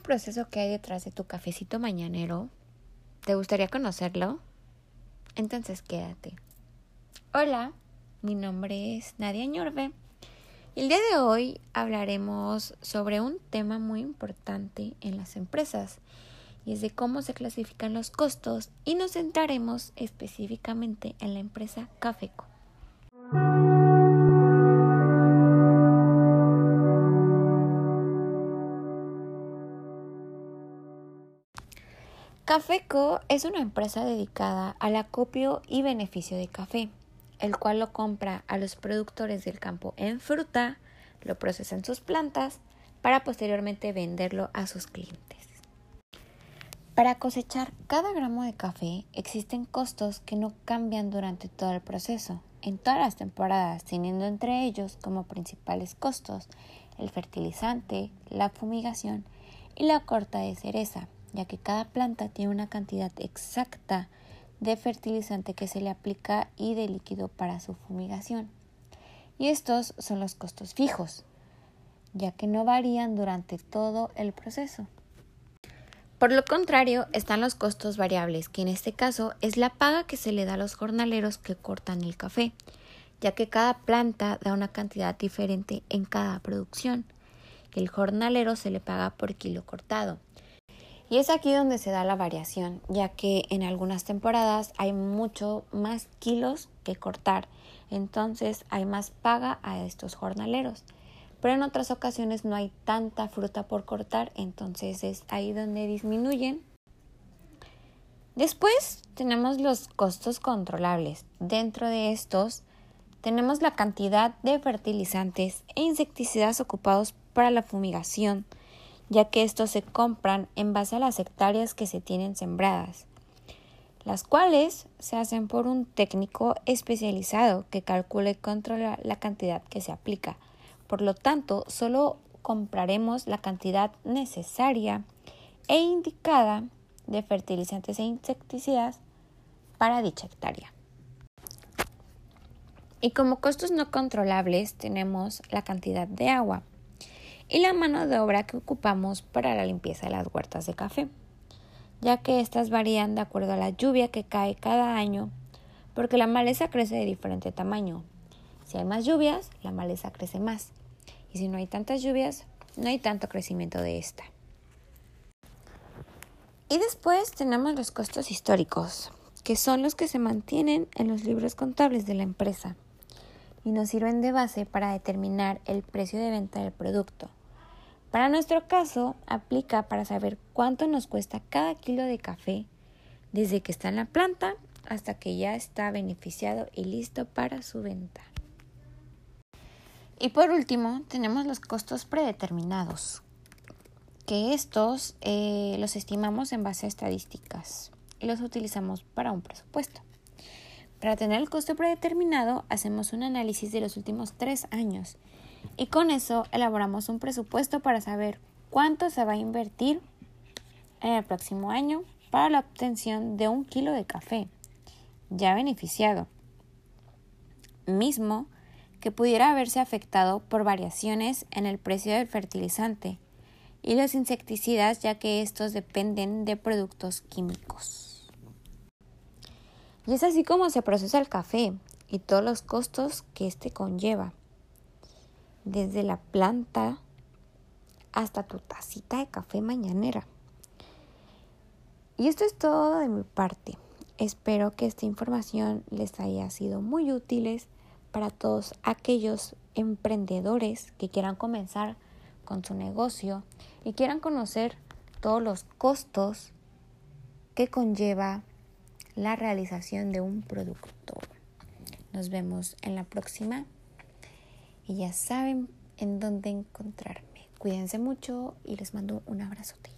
proceso que hay detrás de tu cafecito mañanero? ¿Te gustaría conocerlo? Entonces quédate. Hola, mi nombre es Nadia Ñorbe. El día de hoy hablaremos sobre un tema muy importante en las empresas y es de cómo se clasifican los costos y nos centraremos específicamente en la empresa Cafeco. Cafeco es una empresa dedicada al acopio y beneficio de café, el cual lo compra a los productores del campo en fruta, lo procesa en sus plantas para posteriormente venderlo a sus clientes. Para cosechar cada gramo de café existen costos que no cambian durante todo el proceso, en todas las temporadas, teniendo entre ellos como principales costos el fertilizante, la fumigación y la corta de cereza, ya que cada planta tiene una cantidad exacta de fertilizante que se le aplica y de líquido para su fumigación. Y estos son los costos fijos, ya que no varían durante todo el proceso. Por lo contrario, están los costos variables, que en este caso es la paga que se le da a los jornaleros que cortan el café, ya que cada planta da una cantidad diferente en cada producción. El jornalero se le paga por kilo cortado, y es aquí donde se da la variación, ya que en algunas temporadas hay mucho más kilos que cortar, entonces hay más paga a estos jornaleros. Pero en otras ocasiones no hay tanta fruta por cortar, entonces es ahí donde disminuyen. Después tenemos los costos controlables. Dentro de estos tenemos la cantidad de fertilizantes e insecticidas ocupados para la fumigación, ya que estos se compran en base a las hectáreas que se tienen sembradas, las cuales se hacen por un técnico especializado que calcula y controla la cantidad que se aplica. Por lo tanto, solo compraremos la cantidad necesaria e indicada de fertilizantes e insecticidas para dicha hectárea. Y como costos no controlables tenemos la cantidad de agua, y la mano de obra que ocupamos para la limpieza de las huertas de café, ya que estas varían de acuerdo a la lluvia que cae cada año, porque la maleza crece de diferente tamaño. Si hay más lluvias, la maleza crece más, y si no hay tantas lluvias, no hay tanto crecimiento de esta. Y después tenemos los costos históricos, que son los que se mantienen en los libros contables de la empresa y nos sirven de base para determinar el precio de venta del producto. Para nuestro caso, aplica para saber cuánto nos cuesta cada kilo de café desde que está en la planta hasta que ya está beneficiado y listo para su venta. Y por último, tenemos los costos predeterminados, que estos eh, los estimamos en base a estadísticas y los utilizamos para un presupuesto. Para tener el costo predeterminado, hacemos un análisis de los últimos tres años y con eso elaboramos un presupuesto para saber cuánto se va a invertir en el próximo año para la obtención de un kilo de café ya beneficiado, mismo que pudiera haberse afectado por variaciones en el precio del fertilizante y los insecticidas ya que estos dependen de productos químicos. Y es así como se procesa el café y todos los costos que éste conlleva. Desde la planta hasta tu tacita de café mañanera. Y esto es todo de mi parte. Espero que esta información les haya sido muy útiles para todos aquellos emprendedores que quieran comenzar con su negocio y quieran conocer todos los costos que conlleva la realización de un producto. Nos vemos en la próxima y ya saben en dónde encontrarme. Cuídense mucho y les mando un abrazote.